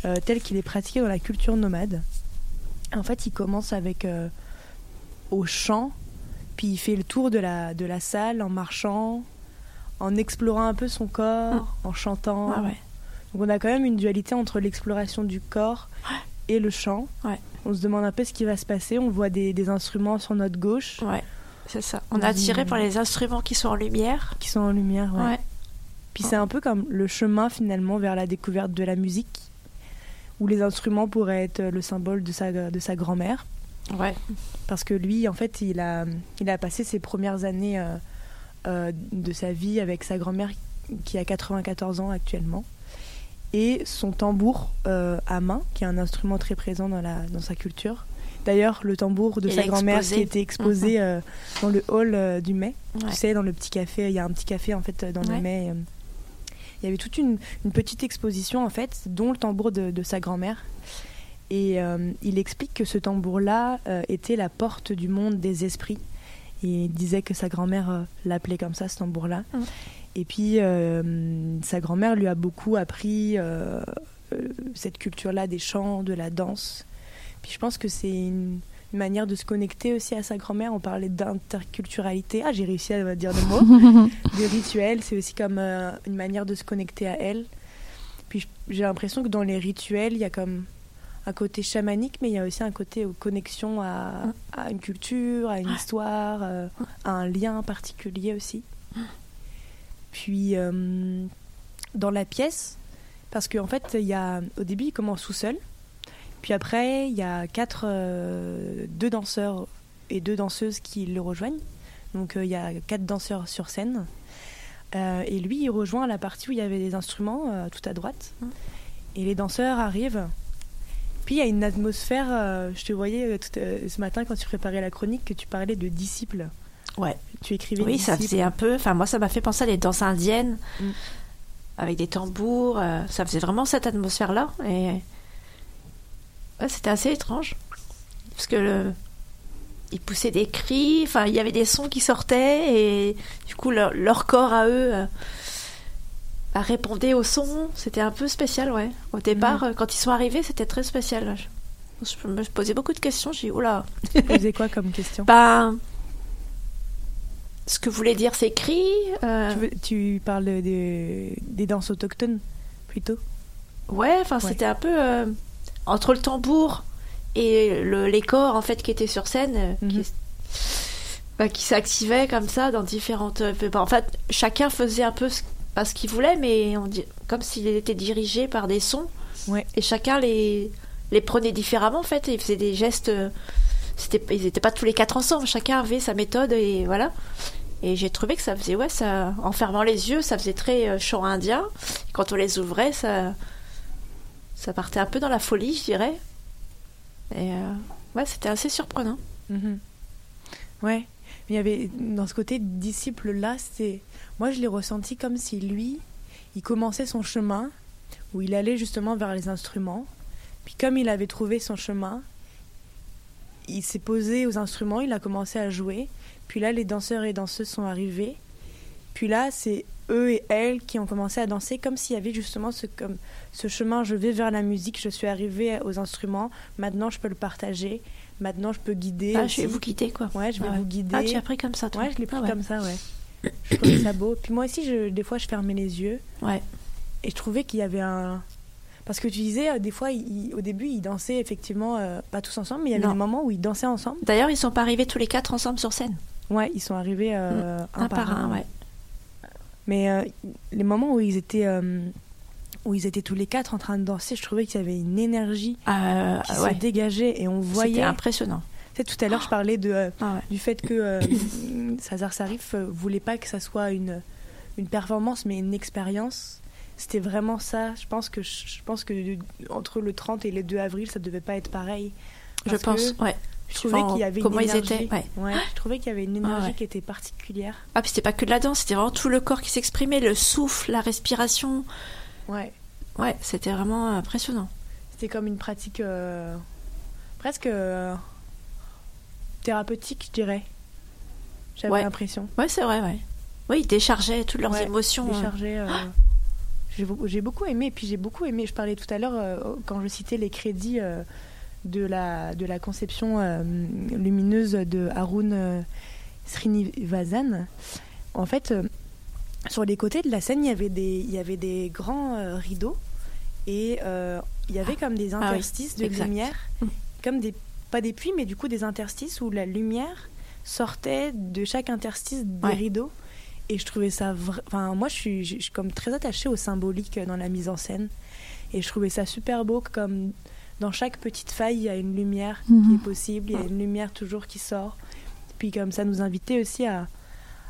euh, tel qu'il est pratiqué dans la culture nomade. En fait, il commence avec euh, au chant, puis il fait le tour de la, de la salle en marchant, en explorant un peu son corps, en chantant. Ah ouais. Donc on a quand même une dualité entre l'exploration du corps et le chant. Ouais. On se demande un peu ce qui va se passer. On voit des, des instruments sur notre gauche Ouais, c'est ça. On est attiré par les instruments qui sont en lumière. qui sont en lumière. ouais. Ouais. Puis c'est un peu comme le chemin finalement vers la découverte de la musique, où les instruments pourraient être le symbole de sa, de sa grand-mère. Ouais. Parce que lui, en fait, il a, il a passé ses premières années euh, euh, de sa vie avec sa grand-mère qui a 94 ans actuellement. Et son tambour euh, à main, qui est un instrument très présent dans, la, dans sa culture. D'ailleurs, le tambour de Il sa grand-mère qui était exposé euh, dans le hall euh, du mai. Ouais. Tu sais, dans le petit café, il y a un petit café en fait dans le mai. Il y avait toute une, une petite exposition en fait, dont le tambour de, de sa grand-mère. Et il explique que ce tambour-là était la porte du monde des esprits. Et il disait que sa grand-mère l'appelait comme ça, ce tambour-là. Mm. Et puis, euh, sa grand-mère lui a beaucoup appris euh, euh, cette culture-là des chants, de la danse. Puis je pense que c'est une, une manière de se connecter aussi à sa grand-mère. On parlait d'interculturalité. Ah, j'ai réussi à dire le mot. *laughs* des rituels, c'est aussi comme euh, une manière de se connecter à elle. Puis j'ai l'impression que dans les rituels, il y a comme un côté chamanique, mais il y a aussi un côté aux connexion à, à une culture, à une histoire, euh, à un lien particulier aussi. Puis euh, dans la pièce, parce qu'en fait, il y a, au début, il commence tout seul. Puis après, il y a quatre, euh, deux danseurs et deux danseuses qui le rejoignent. Donc euh, il y a quatre danseurs sur scène. Et lui, il rejoint la partie où il y avait des instruments tout à droite. Mm. Et les danseurs arrivent. Puis il y a une atmosphère. je te voyais tout, ce matin quand tu préparais la chronique que tu parlais de disciples. Ouais. Tu écrivais Oui, ça faisait un peu. Enfin, moi, ça m'a fait penser à des danses indiennes Mm. avec des tambours. euh, ça faisait vraiment cette atmosphère-là. Et ouais, c'était assez étrange. Parce que le... ils poussaient des cris. Enfin, il y avait des sons qui sortaient. Et du coup, leur, leur corps à eux euh, bah, répondait au son. C'était un peu spécial, ouais. Au départ, euh, quand ils sont arrivés, c'était très spécial. Je, je me posais beaucoup de questions. J'ai dit, oula. Tu faisais quoi comme question? *laughs* Ben, ce que voulaient dire ces cris. euh, tu, veux- tu parles de- de- des danses autochtones plutôt? Ouais, enfin, Ouais. c'était un peu euh, entre le tambour et le, les corps en fait qui étaient sur scène, euh, Mhm. qui, bah, qui s'activaient comme ça dans différentes. bah, en fait, chacun faisait un peu ce, pas ce qu'il voulait, mais on dit comme s'il était dirigé par des sons. Ouais. Et chacun les les prenait différemment en fait. Et ils faisaient des gestes. C'était, ils n'étaient pas tous les quatre ensemble. Chacun avait sa méthode et voilà. Et j'ai trouvé que ça faisait, ouais, ça, en fermant les yeux, ça faisait très euh, chant indien. Quand on les ouvrait, ça, ça partait un peu dans la folie, je dirais. Et euh, ouais, c'était assez surprenant. Mhm. Ouais. il y avait dans ce côté disciple là, c'est moi je l'ai ressenti comme si lui, il commençait son chemin où il allait justement vers les instruments. Puis comme il avait trouvé son chemin, il s'est posé aux instruments, il a commencé à jouer. Puis là, les danseurs et danseuses sont arrivés. Puis là, c'est eux et elles qui ont commencé à danser comme s'il y avait justement ce, comme, ce chemin, je vais vers la musique, je suis arrivée aux instruments, maintenant je peux le partager, maintenant je peux guider. Ah, aussi. je vais vous guider, quoi. Ouais, je vais Ah ouais. vous guider. Ah, tu as pris comme ça, toi Ouais, je l'ai pris Ah ouais. comme ça, ouais. Je trouvais ça beau. Puis moi aussi, je, des fois, je fermais les yeux. Ouais. Et je trouvais qu'il y avait un. Parce que tu disais, euh, des fois, au début, ils dansaient effectivement, euh, pas tous ensemble, mais il y avait des moments où ils dansaient ensemble. D'ailleurs, ils sont pas arrivés tous les quatre ensemble sur scène. Ouais, ils sont arrivés euh, un, Un par un, ouais. Mais euh, les moments où ils étaient. où ils étaient tous les quatre en train de danser, je trouvais qu'il y avait une énergie qui ouais. se dégageait et on C'était voyait. impressionnant. Tu sais, tout à l'heure, je parlais de, Ah ouais. du fait que *coughs* César Sarif voulait pas que ça soit une, une performance, mais une expérience. C'était vraiment ça. Je pense que je pense que entre le 30 et le 2 avril, ça devait pas être pareil. Je pense, ouais. Je trouvais qu'il y avait comment une ils énergie. étaient, ouais. je trouvais qu'il y avait une énergie ouais. qui était particulière. Ah, puis c'était pas que de la danse, c'était vraiment tout le corps qui s'exprimait, le souffle, la respiration. Ouais. Ouais, c'était vraiment impressionnant. C'était comme une pratique euh, presque euh, thérapeutique, je dirais. J'avais l'impression. Ouais, c'est vrai, ouais. Oui, ils déchargeaient toutes leurs émotions. hein. décharger, euh, J'ai beaucoup, aimé, et puis j'ai beaucoup aimé, je parlais tout à l'heure, euh, quand je citais les crédits euh, de, la, de la conception euh, lumineuse de Arun euh, Srinivasan. En fait, sur les côtés de la scène, il y avait des, il y avait des grands rideaux, et il y avait comme des Ah oui, interstices de exact. lumière, Mm. comme des, pas des puits, mais du coup des interstices où la lumière sortait de chaque interstice des Ouais. rideaux. Et je trouvais ça. vra- Enfin, moi, je suis, je suis comme très attachée au symbolique dans la mise en scène. Et je trouvais ça super beau, comme dans chaque petite faille, il y a une lumière qui Mhm. est possible, il y a une lumière toujours qui sort. Puis, comme ça nous invitait aussi à,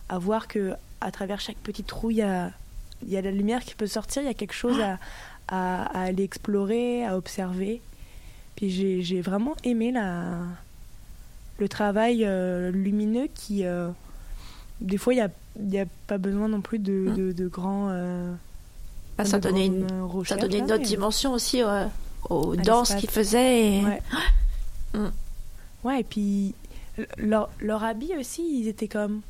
à voir que à travers chaque petit trou, il y a, il y a la lumière qui peut sortir, il y a quelque chose à, à, à aller explorer, à observer. Puis, j'ai j'ai vraiment aimé la, le travail euh, lumineux qui. euh, des fois, il n'y a, y a pas besoin non plus de, Mm. de, de grands. euh, Ah, ça de donnait une, grandes ça donnait une autre mais- dimension aussi euh, aux À danses qu'ils faisaient. et- Ouais. *gasps* Mm. Ouais, et puis leur, leur habit aussi, ils étaient comme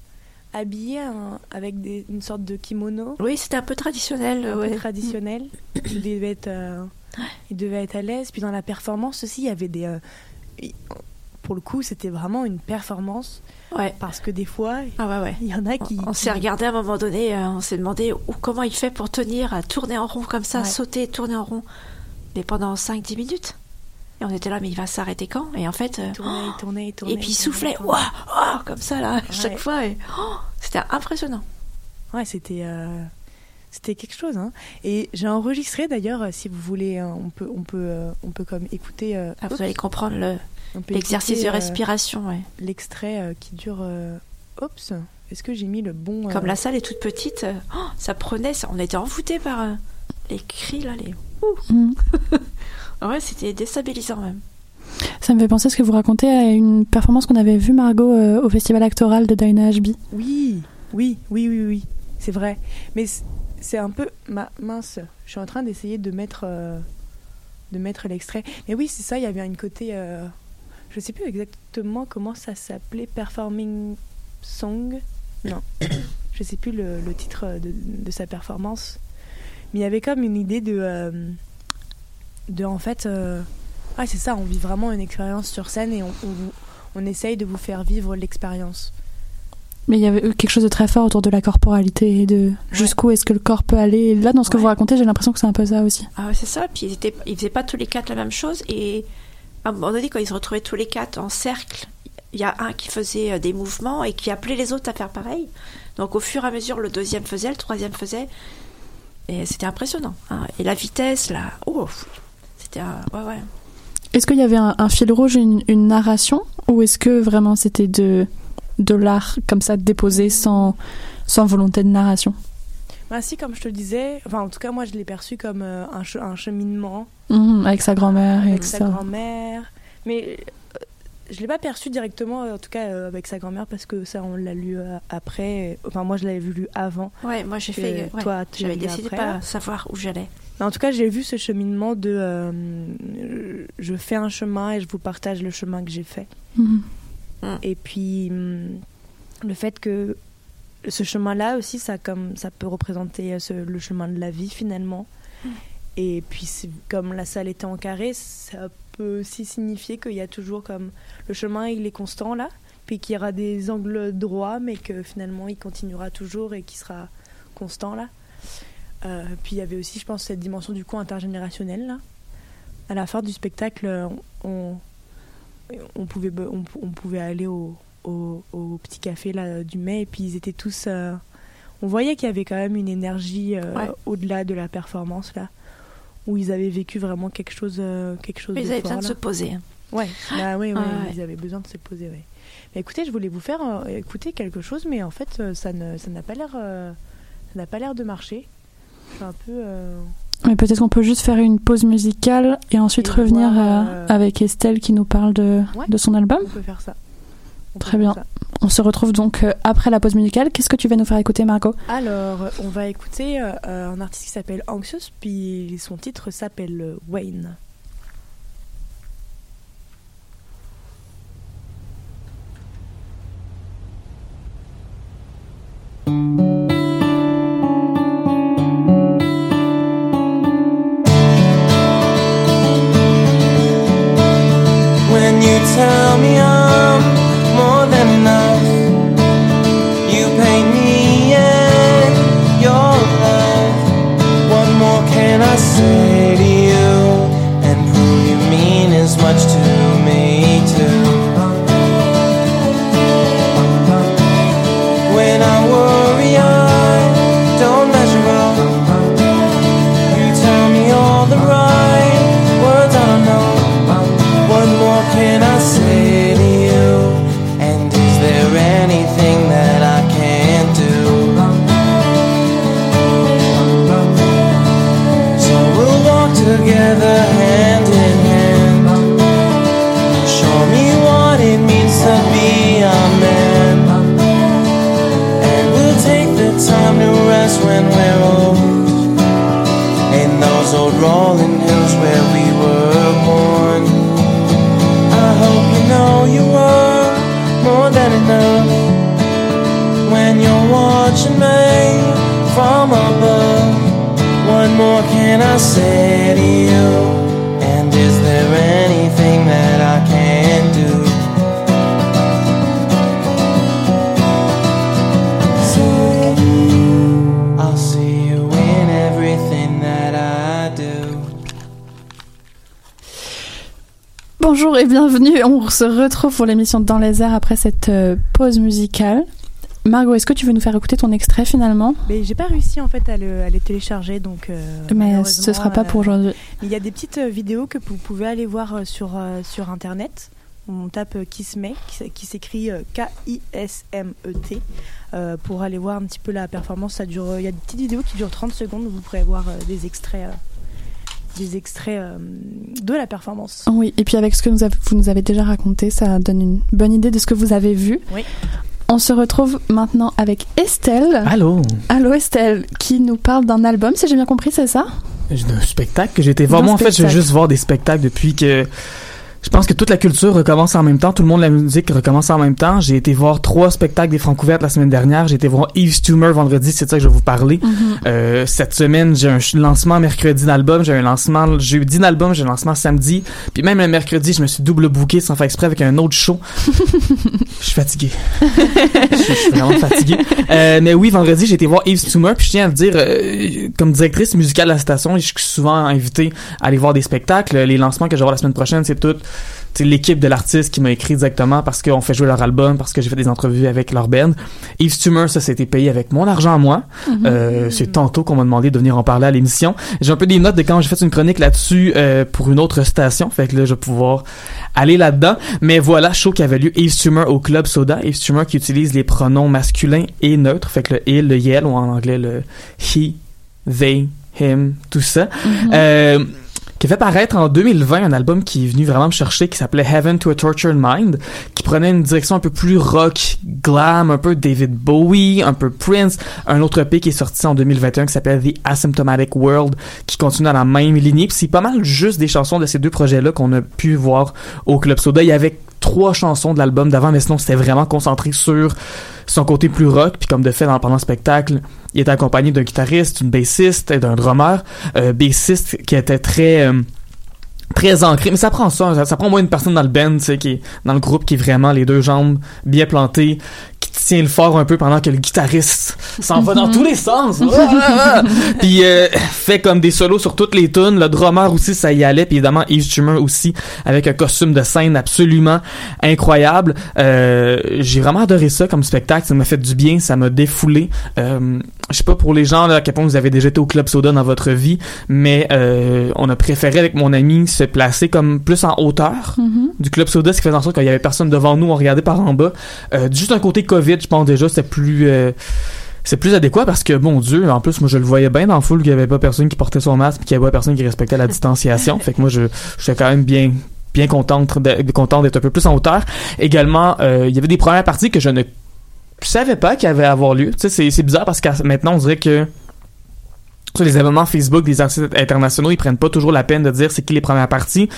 habillés hein, avec des, une sorte de kimono Oui, c'était un peu traditionnel. un peu traditionnel. Ils devaient être, euh, ils devaient être à l'aise. Puis dans la performance aussi, il y avait des. Euh, pour le coup, c'était vraiment une performance Ouais. parce que des fois, Ah ouais, ouais. il y en a qui. On, on s'est regardé à un moment donné, euh, on s'est demandé comment il fait pour tenir à tourner en rond comme ça, sauter, tourner en rond, mais pendant 5-10 minutes. Et on était là, mais il va s'arrêter quand? Et en fait, euh, tournait, il tournait, il tournait, et puis il soufflait, tournait. ouah, ouah, comme ça là, chaque fois. et, oh, c'était impressionnant. Ouais, c'était euh, c'était quelque chose. Hein. Et j'ai enregistré d'ailleurs, euh, si vous voulez, euh, on peut on peut euh, on peut comme écouter. euh, Ah, vous allez comprendre le- l'exercice de euh, respiration. ouais. L'extrait euh, qui dure. euh, Oups, est-ce que j'ai mis le bon. euh, Comme la salle est toute petite, euh, oh, ça prenait, ça- on était envoûtés par euh, les cris là, les. Mhm. *laughs* Ouais, c'était déstabilisant même. Ça me fait penser à ce que vous racontez à une performance qu'on avait vue, Margot, euh, au festival actoral de Dinah HB. Oui, oui, oui, oui, oui, c'est vrai. Mais c'est un peu ma mince. Je suis en train d'essayer de mettre euh, de mettre l'extrait. Mais oui, c'est ça. Il y avait une côté. euh, je sais plus exactement comment ça s'appelait. Performing song. Non, *coughs* je sais plus le, le titre de, de sa performance. Mais il y avait comme une idée de euh, de en fait. euh, ah, c'est ça. On vit vraiment une expérience sur scène et on, on, on essaye de vous faire vivre l'expérience. Mais il y avait quelque chose de très fort autour de la corporalité et de jusqu'où est-ce que le corps peut aller. Et là, dans ce que Ouais. vous racontez, j'ai l'impression que c'est un peu ça aussi. Ah ouais, c'est ça. Puis ils, étaient, ils faisaient pas tous les quatre la même chose. Et à un moment donné, quand ils se retrouvaient tous les quatre en cercle, il y a un qui faisait euh, des mouvements et qui appelait les autres à faire pareil. Donc au fur et à mesure, le deuxième faisait, le troisième faisait. Et c'était impressionnant. hein. Et la vitesse, là, oh, c'était un- ouais, ouais. Est-ce qu'il y avait un, fil rouge, une, une narration Ou est-ce que vraiment c'était de, de l'art comme ça déposé sans, sans volonté de narration? Bah si, comme je te le disais, enfin en tout cas moi je l'ai perçu comme euh, un, che- un cheminement Mhm, Avec sa grand-mère et avec sa grand-mère. Mais euh, je l'ai pas perçu directement, en tout cas euh, avec sa grand-mère, parce que ça, on l'a lu euh, après. Enfin, moi, je l'avais vu lu avant. Ouais, moi j'ai fait. ouais, toi, tu J'avais décidé de pas savoir où j'allais. Mais en tout cas, j'ai vu ce cheminement de euh, je fais un chemin et je vous partage le chemin que j'ai fait. Mhm. Et puis hum, le fait que ce chemin-là aussi, ça comme ça peut représenter euh, ce- le chemin de la vie finalement. Et puis comme la salle était en carré, ça peut aussi signifier qu'il y a toujours comme le chemin, il est constant là, puis qu'il y aura des angles droits, mais que finalement il continuera toujours et qu'il sera constant là. Euh, puis il y avait aussi, je pense, cette dimension du coup intergénérationnel là. À la fin du spectacle, on, on pouvait, on, on pouvait aller au, au, au petit café là, du mai et puis ils étaient tous. euh, on voyait qu'il y avait quand même une énergie euh, Ouais. au-delà de la performance là, où ils avaient vécu vraiment quelque chose, euh, quelque chose Mais de ils avaient fort, besoin de se poser. Ouais, bah oui, ouais, ils avaient besoin de se poser, ouais. Mais écoutez, je voulais vous faire euh, écouter quelque chose, mais en fait, ça ne, ça n'a pas l'air, euh, ça n'a pas l'air de marcher. Suis un peu. euh, Mais peut-être qu'on peut juste faire une pause musicale et ensuite Et revenir voir, avec Estelle qui nous parle de, Ouais. de son album. on peut faire ça. Très bien. On se retrouve donc euh, après la pause musicale. Qu'est-ce que tu vas nous faire écouter, Margot Alors, euh, on va écouter euh, un artiste qui s'appelle Anxious, puis son titre s'appelle Wayne. When you tell me I'm more than enough, you paint me in your love. What more can I say to you? And who you mean is much to can I say to you? And is there anything that I can do? Say, I'll see you in everything that I do. Bonjour et bienvenue. On se retrouve pour l'émission Dans les airs après cette euh, pause musicale. Margot, est-ce que tu veux nous faire écouter ton extrait finalement? Mais j'ai pas réussi en fait à le, à le télécharger, donc. euh, Mais ce sera pas euh, pour aujourd'hui. Il y a des petites euh, vidéos que vous pouvez aller voir euh, sur, euh, sur internet. On tape euh, Kismet, qui, s'écrit euh, K-I-S-M-E-T, euh, pour aller voir un petit peu la performance. Ça dure, euh, il y a des petites vidéos qui durent 30 secondes vous pourrez voir euh, des extraits, euh, des extraits euh, de la performance. Oui, et puis avec ce que nous avez- vous nous avez déjà raconté, ça donne une bonne idée de ce que vous avez vu. Oui. On se retrouve maintenant avec Estelle. Allô? Allô Estelle, qui nous parle d'un album, si j'ai bien compris, c'est ça? J'ai un spectacle que été voir. D'un Moi, en fait, je vais juste voir des spectacles depuis que. Je pense que toute la culture recommence en même temps, tout le monde la musique recommence en même temps. J'ai été voir trois spectacles des Francouvertes la semaine dernière. J'ai été voir Yves Stumer vendredi, c'est de ça que je vais vous parler. Euh, cette semaine, j'ai un lancement mercredi d'album, j'ai un lancement jeudi d'album, j'ai un lancement samedi. Puis même le mercredi, je me suis double booké sans faire exprès avec un autre show. *laughs* je suis fatigué. je, suis- vraiment fatigué. Euh, mais oui, vendredi, j'ai été voir Yves Stumer. Puis je tiens à vous dire, euh, comme directrice musicale de la station, je suis souvent invité à aller voir des spectacles. Les lancements que je vais voir la semaine prochaine, c'est tout l'équipe de l'artiste qui m'a écrit directement parce qu'on fait jouer leur album, parce que j'ai fait des entrevues avec leur band. Yves Stumer, ça c'était payé avec mon argent à moi. Euh, c'est tantôt qu'on m'a demandé de venir en parler à l'émission. J'ai un peu des notes de quand j'ai fait une chronique là-dessus euh, pour une autre station. Fait que là, je vais pouvoir aller là-dedans. Mais voilà, show qui avait lieu Yves Stumer au Club Soda. Yves Stumer qui utilise les pronoms masculins et neutres. Fait que le il, le yel ou en anglais le he, they, him, tout ça. Euh, qui a fait paraître en 2020 un album qui est venu vraiment me chercher, qui s'appelait Heaven to a Tortured Mind, qui prenait une direction un peu plus rock, glam, un peu David Bowie, un peu Prince, un autre EP qui est sorti en 2021 qui s'appelle The Asymptomatic World, qui continue dans la même lignée. Puis c'est pas mal juste des chansons de ces deux projets-là qu'on a pu voir au Club Soda. Il y avait trois chansons de l'album d'avant, mais sinon c'était vraiment concentré sur son côté plus rock. Puis comme de fait, pendant le spectacle, il était accompagné d'un guitariste, d'une bassiste et d'un drummer. Euh, bassiste qui était très... euh, très ancré mais ça prend ça, ça ça prend au moins une personne dans le band tu sais qui est dans le groupe qui est vraiment les deux jambes bien plantées qui tient le fort un peu pendant que le guitariste s'en va dans tous les sens. Ah! *laughs* puis euh, fait comme des solos sur toutes les tunes. Le drummer aussi ça y allait. Puis évidemment Yves Strummer aussi avec un costume de scène absolument incroyable. Euh, j'ai vraiment adoré ça comme spectacle. Ça m'a fait du bien. Ça m'a défoulé. Euh, je sais pas pour les gens là, à quel point vous avez déjà été au club soda dans votre vie mais euh, on a préféré avec mon ami se placer comme plus en hauteur Mhm. du club soda ce qui faisait en sorte qu'il y avait personne devant nous on regardait par en bas. Euh, juste un côté covid je pense déjà c'était plus euh, c'est plus adéquat parce que mon dieu en plus moi je le voyais bien dans la foule qu'il y avait pas personne qui portait son masque qu'il y avait pas personne qui respectait la distanciation. *laughs* Fait que moi je j'étais quand même bien bien contente de- content d'être un peu plus en hauteur. Également euh, il y avait des premières parties que je ne savais pas qu'il y avait à avoir lieu. Tu sais c'est bizarre parce que maintenant on dirait que sur les événements Facebook des artistes internationaux, ils prennent pas toujours la peine de dire c'est qui les premières parties.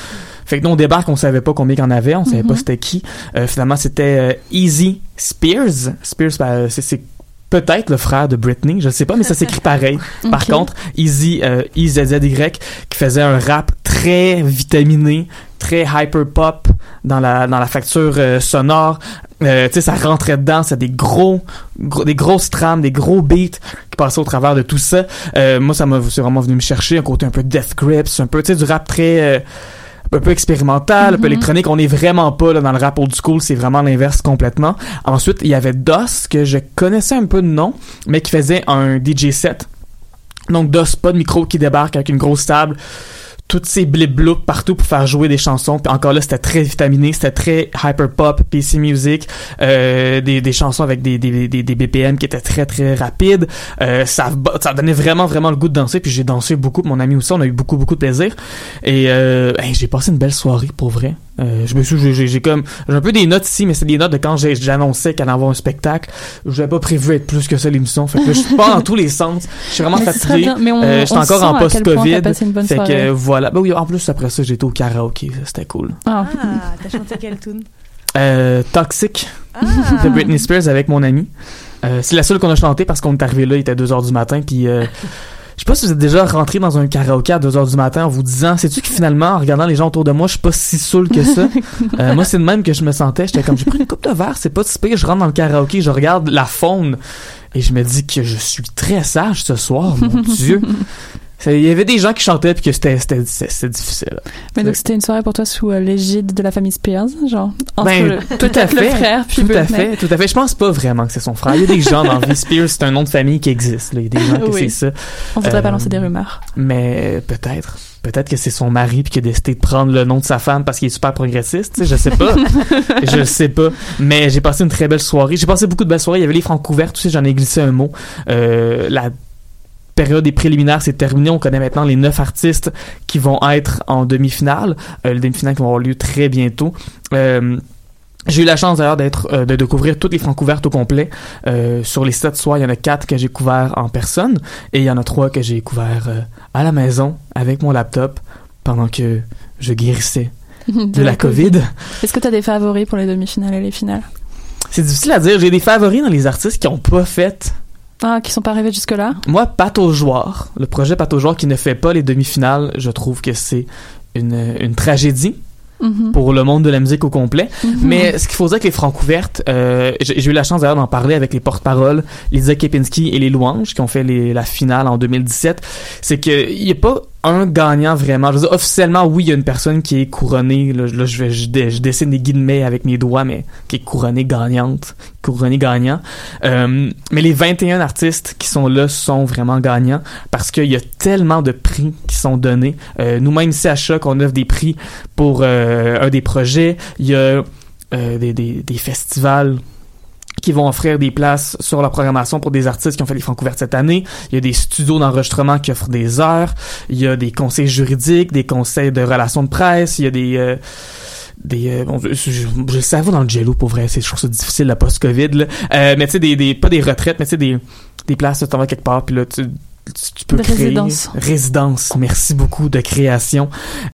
Fait que nous, on débarque, on savait pas combien qu'il y en avait, on savait Mhm. pas c'était qui. Euh, finalement, c'était euh, Easy Spears. Spears, bah, c'est- peut-être le frère de Britney, je sais pas, mais ça s'écrit *laughs* pareil. Par contre, Easy, euh, EZZY, qui faisait un rap très vitaminé, très hyper pop dans la dans la facture euh, sonore. Euh, tu sais, ça rentrait dedans, c'est des gros, gros- des grosses trames, des gros beats qui passaient au travers de tout ça. Euh, moi, ça m'a c'est vraiment venu me chercher un côté un peu Death Grips, un peu, tu sais, du rap très euh, un peu expérimental, un peu Mhm. électronique. On est vraiment pas là, dans le rap old school, c'est vraiment l'inverse complètement. Ensuite, il y avait DOS, que je connaissais un peu de nom, mais qui faisait un DJ set. Donc DOS, pas de micro qui débarque avec une grosse table. Toutes ces blip partout pour faire jouer des chansons. Puis encore là, c'était très vitaminé, c'était très hyper pop, PC music, euh, des, des chansons avec des, des, des, BPM qui étaient très très rapides. Euh, ça, ça donnait vraiment vraiment le goût de danser. Puis j'ai dansé beaucoup, mon ami aussi, on a eu beaucoup beaucoup de plaisir. Et euh, j'ai passé une belle soirée pour vrai. Euh, je me suis, j'ai, comme, j'ai un peu des notes ici, mais c'est des notes de quand j'annonçais qu'elle allait avoir un spectacle. J'avais pas prévu être plus que ça l'émission. Fait que je suis pas dans tous les sens. Je suis vraiment *laughs* fatigué. bien, mais on, Euh, j'étais on encore en post-Covid. Fait soirée. que voilà. Bah oui, en plus après ça, j'étais au karaoké. Ça, C'était cool. Ah. Ah, *laughs* t'as chanté quelle tune? Euh, Toxic Ah. de Britney Spears avec mon ami. Euh, c'est la seule qu'on a chanté parce qu'on est arrivé là, il était 2h du matin, puis euh, *laughs* je sais pas si vous êtes déjà rentré dans un karaoké à 2h du matin en vous disant, sais-tu que finalement, en regardant les gens autour de moi, je suis pas si saoul que ça? *laughs* Euh, moi, c'est de même que je me sentais. J'étais comme, j'ai pris une coupe de verre, c'est pas si pire. Je rentre dans le karaoké, je regarde la faune et je me dis que je suis très sage ce soir, mon Dieu. *laughs* Il y avait des gens qui chantaient puis que c'était difficile. Mais donc c'était une soirée pour toi sous euh, l'égide de la famille Spears, genre entre Ben, le, tout à *laughs* fait. le frère puis Tout à fait, tout à fait. Je pense pas vraiment que c'est son frère. Il y a des gens dans vie. Spears, c'est un nom de famille qui existe. là. Il y a des gens que Oui. c'est ça. On voudrait Euh, pas lancer des rumeurs. Mais peut-être. Peut-être que c'est son mari puis qu'il a décidé de prendre le nom de sa femme parce qu'il est super progressiste. Tu sais, je sais pas. *laughs* je sais pas. Mais j'ai passé une très belle soirée. J'ai passé beaucoup de belles soirées. Il y avait les francs couverts aussi. J'en ai glissé un mot. Euh, la période des préliminaires s'est terminée. On connaît maintenant les neuf artistes qui vont être en demi-finale. Euh, les demi-finales qui vont avoir lieu très bientôt. Euh, j'ai eu la chance d'ailleurs d'être euh, de découvrir toutes les francs couvertes au complet. Euh, sur les sept soirs, il y en a quatre que j'ai couverts en personne et il y en a trois que j'ai couverts euh, à la maison avec mon laptop pendant que je guérissais de, la COVID. Est-ce que tu as des favoris pour les demi-finales et les finales? C'est difficile à dire. J'ai des favoris dans les artistes qui ont pas fait. Ah, qui sont pas arrivés jusque-là? Moi, Pat au joueur, le projet Pat au joueur qui ne fait pas les demi-finales, je trouve que c'est une, une tragédie Mhm. pour le monde de la musique au complet. Mhm. Mais ce qu'il faut dire avec les francs couvertes, euh, j'ai j'ai eu la chance d'ailleurs d'en parler avec les porte-paroles, Lisa Kepinski et les Louanges qui ont fait les- la finale en 2017, c'est qu'il n'y a pas un gagnant vraiment. Je veux dire, officiellement, oui, il y a une personne qui est couronnée, là, je, vais, je dessine des guillemets avec mes doigts, mais qui est couronnée gagnante, couronnée gagnant. Euh, mais les 21 artistes qui sont là sont vraiment gagnants parce qu'il y a tellement de prix qui sont donnés. Euh, Nous-mêmes ici à Choc, on offre des prix pour euh, un des projets. Il y a euh, des, des, des festivals qui vont offrir des places sur leur programmation pour des artistes qui ont fait les Francouvertes cette année. Il y a des studios d'enregistrement qui offrent des heures. Il y a des conseils juridiques, des conseils de relations de presse. Il y a des... euh, des euh, bon, je, je, je le savais dans le jello pour vrai c'est je trouve ça difficile la post-covid là. Euh, mais tu sais des, des pas des retraites mais tu sais des des places tu t'en vas quelque part puis là tu tu tu peux créer résidences. résidence merci beaucoup de création